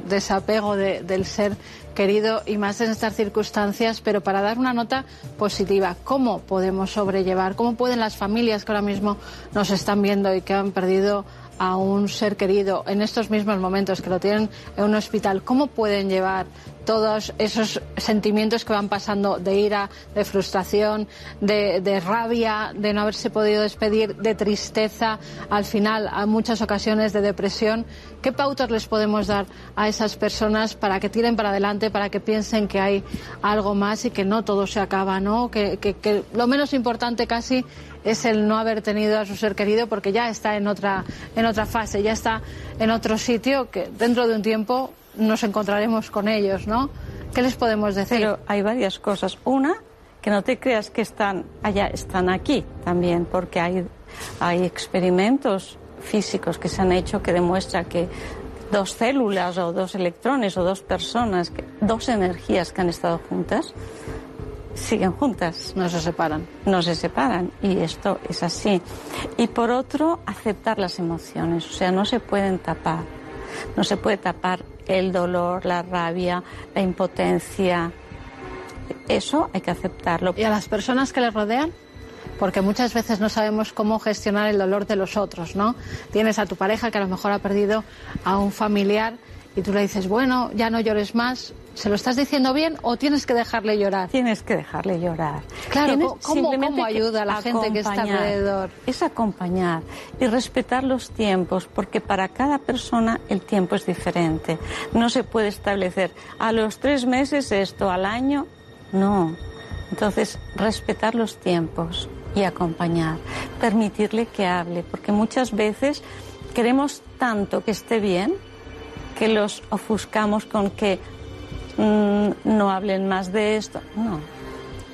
Speaker 4: desapego del ser querido y más en estas circunstancias, pero para dar una nota positiva, ¿cómo podemos sobrellevar? ¿Cómo pueden las familias que ahora mismo nos están viendo y que han perdido a un ser querido en estos mismos momentos, que lo tienen en un hospital, ¿cómo pueden llevar todos esos sentimientos que van pasando de ira, de frustración, de, rabia, de no haberse podido despedir, de tristeza, al final, a muchas ocasiones de depresión. ¿Qué pautas les podemos dar a esas personas para que tiren para adelante, para que piensen que hay algo más y que no todo se acaba, ¿no? Que, que lo menos importante casi es el no haber tenido a su ser querido porque ya está en otra, en otra fase, ya está en otro sitio que dentro de un tiempo nos encontraremos con ellos, ¿no? ¿Qué les podemos decir?
Speaker 5: Pero hay varias cosas. Una, que no te creas que están allá, están aquí también, porque hay, hay experimentos físicos que se han hecho que demuestran que dos células o dos electrones o dos personas, dos energías que han estado juntas, siguen juntas.
Speaker 4: No se separan.
Speaker 5: No se separan y esto es así. Y por otro, aceptar las emociones, o sea, no se pueden tapar. No se puede tapar el dolor, la rabia, la impotencia. Eso hay que aceptarlo.
Speaker 4: ¿Y a las personas que le rodean? Porque muchas veces no sabemos cómo gestionar el dolor de los otros, ¿no? Tienes a tu pareja que a lo mejor ha perdido a un familiar y tú le dices, bueno, ya no llores más, ¿se lo estás diciendo bien o tienes que dejarle llorar?
Speaker 5: Tienes que dejarle llorar.
Speaker 4: Claro, ¿cómo, ¿cómo, ayuda a la gente que está alrededor?
Speaker 5: Es acompañar y respetar los tiempos, porque para cada persona el tiempo es diferente. No se puede establecer a los tres meses esto, al año, no. Entonces, respetar los tiempos y acompañar, permitirle que hable, porque muchas veces queremos tanto que esté bien que los ofuscamos con que mm, no hablen más de esto. No.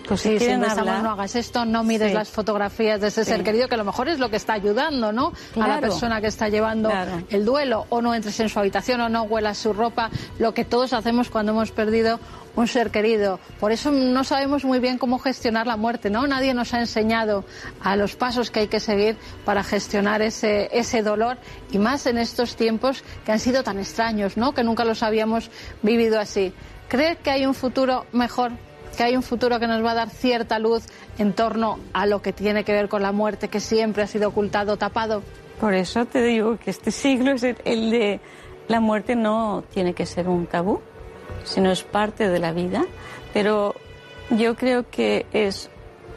Speaker 4: Pues si quieren hablar, no hagas esto, no mires las fotografías de ese ser querido, que a lo mejor es lo que está ayudando, ¿no? A la persona que está llevando el duelo, o no entres en su habitación, o no huelas su ropa, lo que todos hacemos cuando hemos perdido un ser querido. Por eso no sabemos muy bien cómo gestionar la muerte, ¿no? Nadie nos ha enseñado a los pasos que hay que seguir para gestionar ese, ese dolor y más en estos tiempos que han sido tan extraños, ¿no? Que nunca los habíamos vivido así. ¿Cree que hay un futuro mejor? ¿Que hay un futuro que nos va a dar cierta luz en torno a lo que tiene que ver con la muerte que siempre ha sido ocultado, tapado?
Speaker 5: Por eso te digo que este siglo es el de la muerte no tiene que ser un tabú sino es parte de la vida. Pero yo creo que es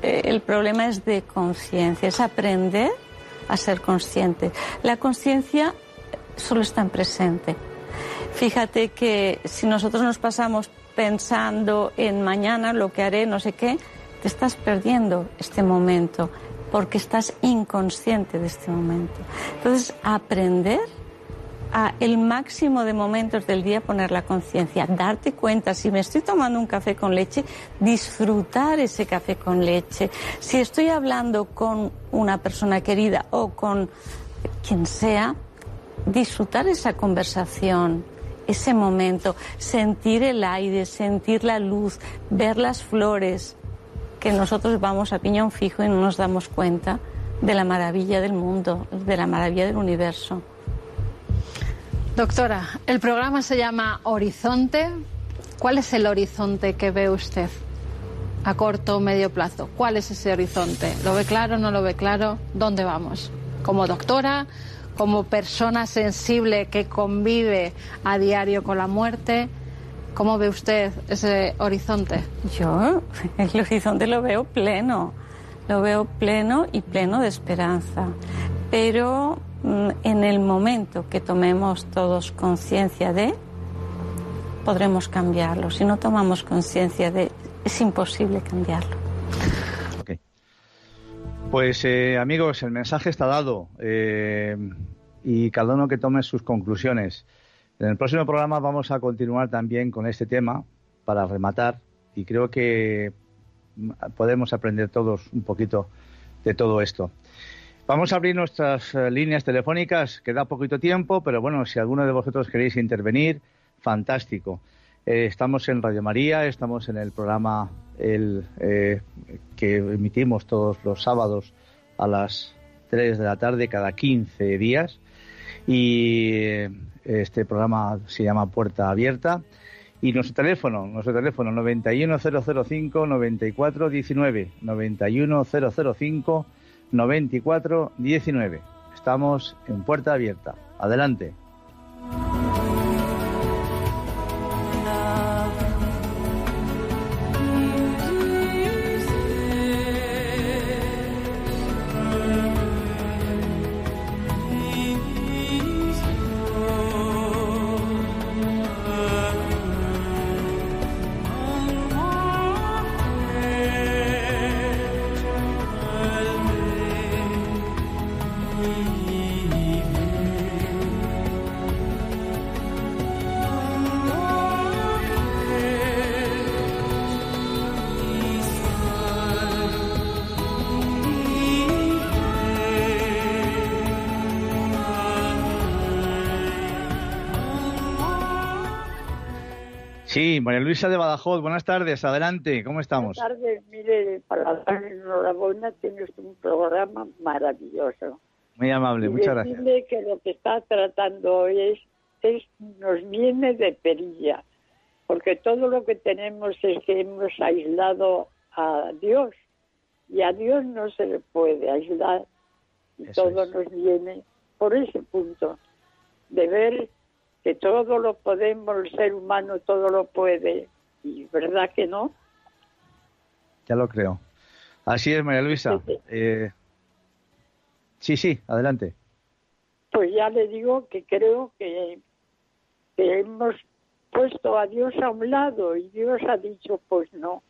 Speaker 5: eh, el problema es de conciencia, es aprender a ser consciente. La conciencia solo está en presente. Fíjate que si nosotros nos pasamos pensando en mañana lo que haré, no sé qué, te estás perdiendo este momento porque estás inconsciente de este momento. Entonces, aprender a el máximo de momentos del día poner la conciencia, darte cuenta, si me estoy tomando un café con leche, disfrutar ese café con leche. Si estoy hablando con una persona querida o con quien sea, disfrutar esa conversación, ese momento, sentir el aire, sentir la luz, ver las flores, que nosotros vamos a piñón fijo y no nos damos cuenta de la maravilla del mundo, de la maravilla del universo.
Speaker 4: Doctora, el programa se llama Horizonte. ¿Cuál es el horizonte que ve usted a corto o medio plazo? ¿Cuál es ese horizonte? ¿Lo ve claro, no lo ve claro? ¿Dónde vamos? Como doctora, como persona sensible que convive a diario con la muerte, ¿cómo ve usted ese horizonte?
Speaker 5: Yo el horizonte lo veo pleno, lo veo pleno y pleno de esperanza. Pero mm, en el momento que tomemos todos conciencia de, podremos cambiarlo. Si no tomamos conciencia de, es imposible cambiarlo.
Speaker 1: Pues eh, amigos, el mensaje está dado eh, y cada uno que tome sus conclusiones. En el próximo programa vamos a continuar también con este tema para rematar y creo que podemos aprender todos un poquito de todo esto. Vamos a abrir nuestras eh, líneas telefónicas, queda poquito tiempo, pero bueno, si alguno de vosotros queréis intervenir, fantástico. estamos en Radio María, estamos en el programa eh, que emitimos todos los sábados a las 3 de la tarde cada 15 días y este programa se llama Puerta Abierta y nuestro teléfono, nuestro teléfono 91005 9419 91005 9419. Estamos en Puerta Abierta. Adelante. Sí, María Luisa de Badajoz, buenas tardes, adelante, ¿cómo estamos?
Speaker 6: Buenas tardes, mire, para darle enhorabuena, tienes un programa maravilloso.
Speaker 1: Muy amable, muchas gracias.
Speaker 6: que lo que está tratando hoy es, es, nos viene de perilla, porque todo lo que tenemos es que hemos aislado a Dios, y a Dios no se le puede aislar, y todo nos viene por ese punto, de ver que todo lo podemos, el ser humano todo lo puede, y verdad que no.
Speaker 1: Ya lo creo. Así es, María Luisa. Sí, eh, sí, adelante.
Speaker 6: Pues ya le digo que creo que, que hemos puesto a Dios a un lado y Dios ha dicho, pues no.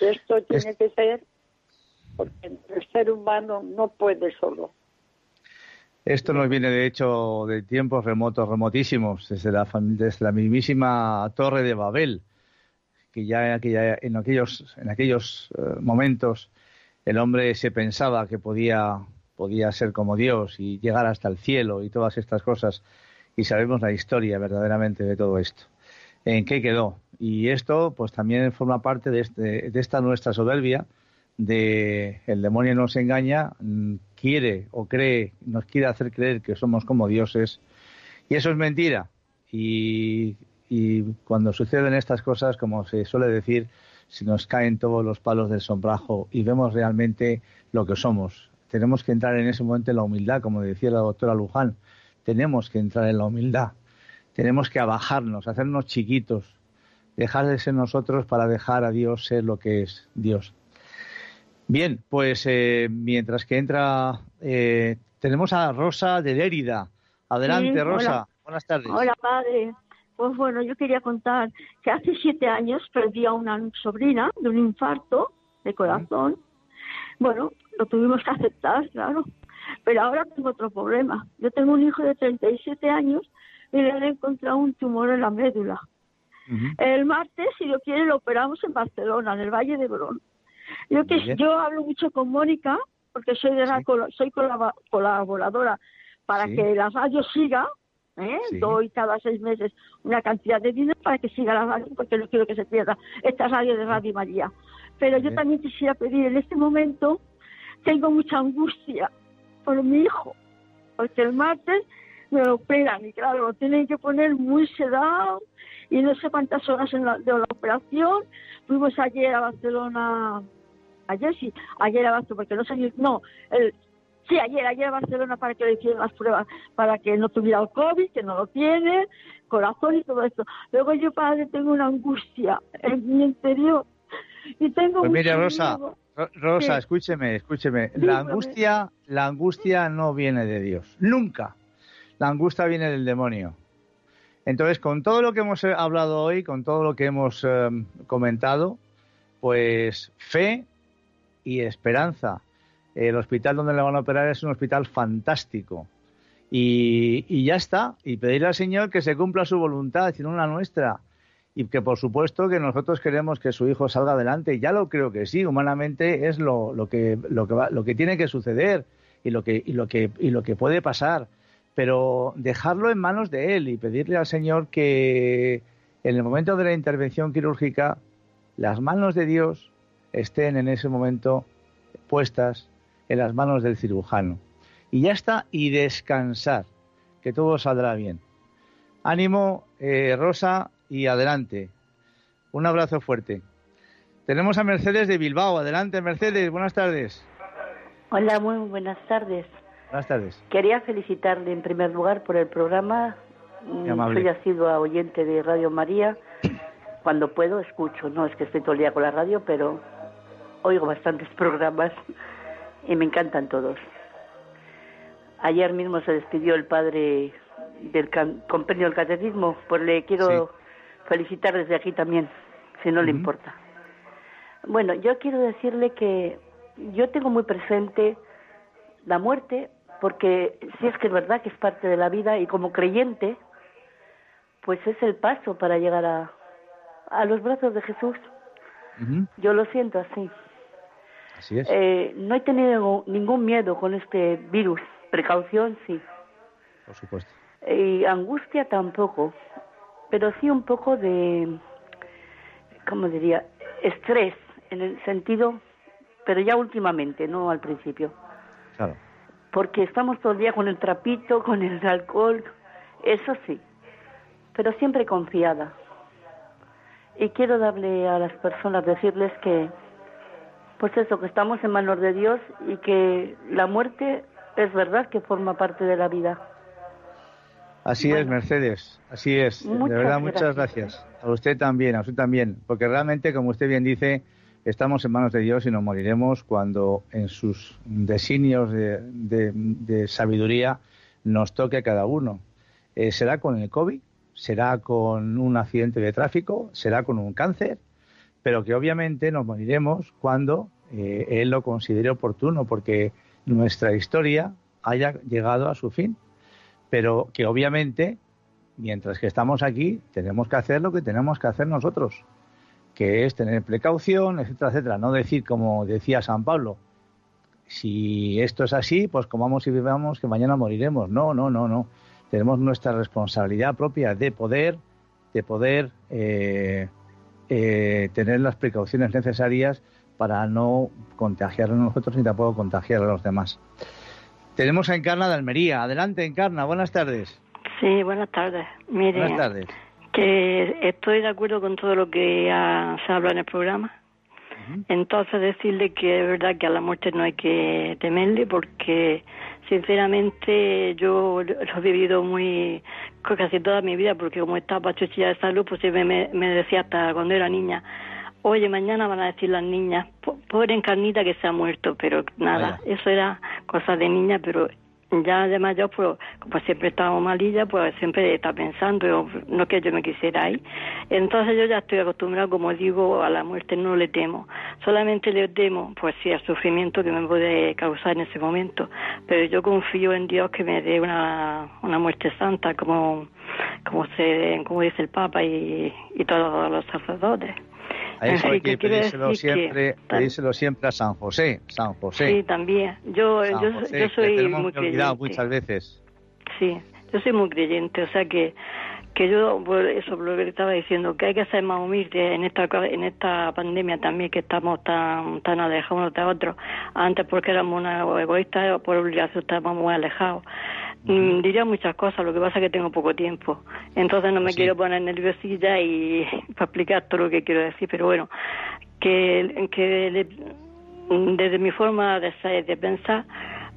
Speaker 6: Esto tiene que ser porque el ser humano no puede solo.
Speaker 1: Esto nos viene, de hecho, de tiempos remotos, remotísimos, desde la, desde la mismísima Torre de Babel, que ya, en aquellos, en aquellos eh, momentos el hombre se pensaba que podía, podía ser como Dios y llegar hasta el cielo y todas estas cosas, y sabemos la historia verdaderamente de todo esto. ¿En qué quedó? Y esto, pues también forma parte de, este, de esta nuestra soberbia, de el demonio nos engaña, mm, quiere o cree, nos quiere hacer creer que somos como dioses, y eso es mentira. Y, y cuando suceden estas cosas, como se suele decir, se nos caen todos los palos del sombrajo y vemos realmente lo que somos. Tenemos que entrar en ese momento en la humildad, como decía la doctora Luján. Tenemos que entrar en la humildad. Tenemos que abajarnos, hacernos chiquitos, dejar de ser nosotros para dejar a Dios ser lo que es Dios. Bien, pues eh, mientras que entra, eh, tenemos a Rosa de Lérida. Adelante, Rosa. Buenas tardes.
Speaker 7: Hola, padre. Pues bueno, yo quería contar que hace siete años perdí a una sobrina de un infarto de corazón. Bueno, lo tuvimos que aceptar, claro. Pero ahora tengo otro problema. Yo tengo un hijo de 37 años y le han encontrado un tumor en la médula. El martes, si lo quiere, lo operamos en Barcelona, en el Valle de Brón. Yo que yo hablo mucho con Mónica, porque soy de la, soy colaboradora para que la radio siga, ¿eh? doy cada seis meses una cantidad de dinero para que siga la radio, porque no quiero que se pierda esta radio de Radio María. Pero yo también quisiera pedir, en este momento tengo mucha angustia por mi hijo, porque el martes me lo operan y claro, lo tienen que poner muy sedado y no sé cuántas horas en la, de la operación. Fuimos ayer a Barcelona, ayer sí, ayer a Barcelona, porque no sé, no, el, sí, ayer, ayer a Barcelona para que le hicieran las pruebas, para que no tuviera el COVID, que no lo tiene, corazón y todo esto. Luego yo, padre, tengo una angustia en mi interior y tengo
Speaker 1: pues mire, Rosa, Rosa, escúcheme, escúcheme. la angustia, la angustia no viene de Dios, nunca. La angustia viene del demonio. Entonces, con todo lo que hemos eh, hablado hoy, con todo lo que hemos em, comentado, pues fe y esperanza. El hospital donde le van a operar es un hospital fantástico. Y, y, ya está. Y pedirle al Señor que se cumpla su voluntad, sino la nuestra. Y que por supuesto que nosotros queremos que su hijo salga adelante. Ya lo creo que sí. Humanamente es lo, lo que, lo, que va, lo que tiene que suceder y lo que, y lo que, y lo que puede pasar pero dejarlo en manos de él y pedirle al Señor que en el momento de la intervención quirúrgica las manos de Dios estén en ese momento puestas en las manos del cirujano. Y ya está, y descansar, que todo saldrá bien. Ánimo, eh, Rosa, y adelante. Un abrazo fuerte. Tenemos a Mercedes de Bilbao. Adelante, Mercedes, buenas tardes.
Speaker 8: Hola, muy buenas tardes.
Speaker 1: Buenas tardes.
Speaker 8: Quería felicitarle en primer lugar por el programa. Mm, soy asidua oyente de Radio María. Cuando puedo escucho, no es que estoy todo el día con la radio, pero oigo bastantes programas y me encantan todos. Ayer mismo se despidió el padre del compendio del catecismo, pues le quiero felicitar desde aquí también, si no le importa. Bueno, yo quiero decirle que yo tengo muy presente la muerte porque si es que es verdad que es parte de la vida y como creyente, pues es el paso para llegar a, a los brazos de Jesús. Yo lo siento así.
Speaker 1: Así es.
Speaker 8: Eh, no he tenido ningún miedo con este virus. Precaución, sí.
Speaker 1: Por supuesto.
Speaker 8: Y angustia tampoco. Pero sí un poco de, ¿cómo diría? Estrés, en el sentido, pero ya últimamente, no al principio.
Speaker 1: Claro
Speaker 8: porque estamos todo el día con el trapito, con el alcohol, eso sí, pero siempre confiada. Y quiero darle a las personas, decirles que, pues eso, que estamos en manos de Dios y que la muerte es verdad que forma parte de la vida.
Speaker 1: Así es, Mercedes, así es. de verdad, muchas gracias. A usted también, a usted también, porque realmente, como usted bien dice, estamos en manos de Dios y nos moriremos cuando en sus designios de, sabiduría nos toque a cada uno. Eh, será con el COVID, será con un accidente de tráfico, será con un cáncer, pero que obviamente nos moriremos cuando eh, Él lo considere oportuno, porque nuestra historia haya llegado a su fin. Pero que obviamente, mientras que estamos aquí, tenemos que hacer lo que tenemos que hacer nosotros que es tener precaución, etcétera, etcétera. No decir, como decía San Pablo, si esto es así, pues comamos y vivamos que mañana moriremos. No, no, no, no. Tenemos nuestra responsabilidad propia de poder, de poder eh, eh, tener las precauciones necesarias para no contagiar a nosotros ni tampoco contagiar a los demás. Tenemos a Encarna de Almería. Adelante, Encarna. Buenas tardes.
Speaker 9: Sí, buenas tardes. Mire,
Speaker 1: buenas tardes
Speaker 9: que estoy de acuerdo con todo lo que se habla en el programa. Entonces decirle que es verdad que a la muerte no hay que temerle porque sinceramente yo lo he vivido muy casi toda mi vida porque como estaba chuchilla de salud pues me, me decía hasta cuando era niña oye mañana van a decir las niñas pobre encarnita que se ha muerto pero nada eso era cosa de niña pero ya de mayor, pues como siempre estamos malilla, pues siempre está pensando, no que yo me quisiera ir. Entonces yo ya estoy acostumbrado, como digo, a la muerte no le temo. Solamente le temo, pues sí, al sufrimiento que me puede causar en ese momento. Pero yo confío en Dios que me dé una, una muerte santa, como, como, se, como dice el Papa y, y todos los sacerdotes.
Speaker 1: A eso hay que pedírselo siempre, pedírselo siempre a San José, San José.
Speaker 9: Sí, también. Yo, yo, yo soy muy
Speaker 1: creyente. muchas veces.
Speaker 9: Sí, yo soy muy creyente, o sea que que yo por eso lo que estaba diciendo que hay que ser más humilde en esta en esta pandemia también que estamos tan tan alejados unos de otros antes porque éramos una egoístas por obligación estábamos muy alejados Mm, diría muchas cosas, lo que pasa es que tengo poco tiempo. Entonces no me quiero poner nerviosilla y para explicar todo lo que quiero decir, pero bueno, que, que desde mi forma de ser, de pensar,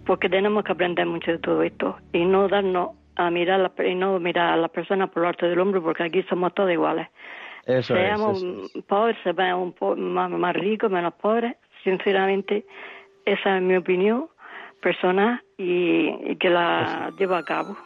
Speaker 9: porque tenemos que aprender mucho de todo esto y no darnos a mirar y no mirar a las personas por lo alto del hombro, porque aquí somos todos iguales. Seamos pobres, seamos un po más, más ricos, menos pobres, sinceramente, esa es mi opinión personas y, que la lleva a cabo.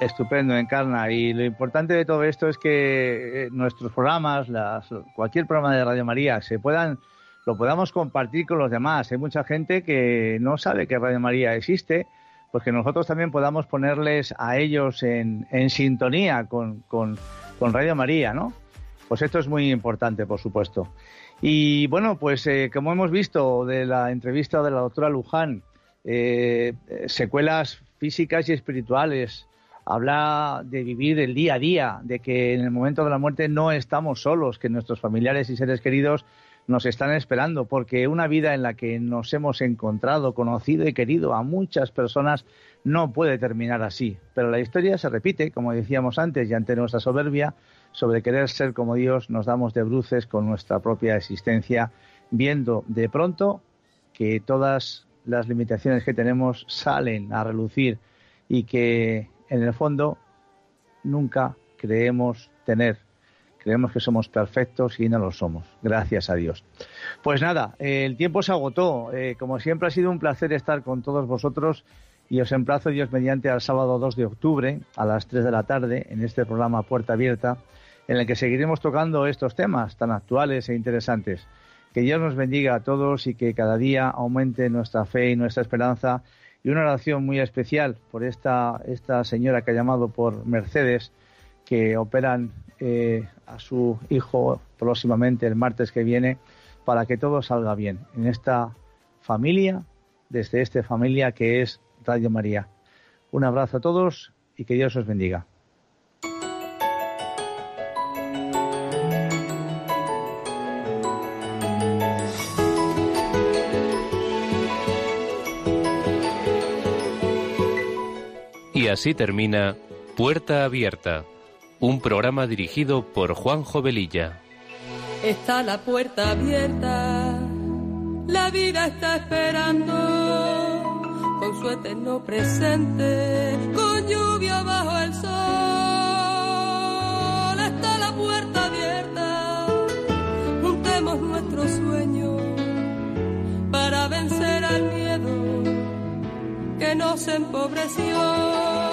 Speaker 1: Estupendo, Encarna. Y lo importante de todo esto es que eh, nuestros programas, las, cualquier programa de Radio María, se puedan, lo podamos compartir con los demás. Hay mucha gente que no sabe que Radio María existe, pues que nosotros también podamos ponerles a ellos en, en sintonía con, con, con, Radio María, ¿no? Pues esto es muy importante, por supuesto. Y bueno, pues eh, como hemos visto de la entrevista de la doctora Luján, eh, secuelas físicas y espirituales. Habla de vivir el día a día, de que en el momento de la muerte no estamos solos, que nuestros familiares y seres queridos nos están esperando, porque una vida en la que nos hemos encontrado, conocido y querido a muchas personas no puede terminar así. Pero la historia se repite, como decíamos antes, y ante nuestra soberbia sobre querer ser como Dios, nos damos de bruces con nuestra propia existencia, viendo de pronto que todas las limitaciones que tenemos salen a relucir y que en el fondo nunca creemos tener. Creemos que somos perfectos y no lo somos. Gracias a Dios. Pues nada, el tiempo se agotó. Eh, como siempre ha sido un placer estar con todos vosotros y os emplazo Dios mediante al sábado 2 de octubre a las 3 de la tarde en este programa Puerta Abierta en el que seguiremos tocando estos temas tan actuales e interesantes. Que Dios nos bendiga a todos y que cada día aumente nuestra fe y nuestra esperanza. Y una oración muy especial por esta, esta señora que ha llamado por Mercedes, que operan eh, a su hijo próximamente el martes que viene, para que todo salga bien en esta familia, desde esta familia que es Radio María. Un abrazo a todos y que Dios os bendiga.
Speaker 10: Así termina Puerta Abierta, un programa dirigido por Juan Jovelilla.
Speaker 11: Está la puerta abierta, la vida está esperando, con su eterno presente, con lluvia bajo el sol. que nos empobreció.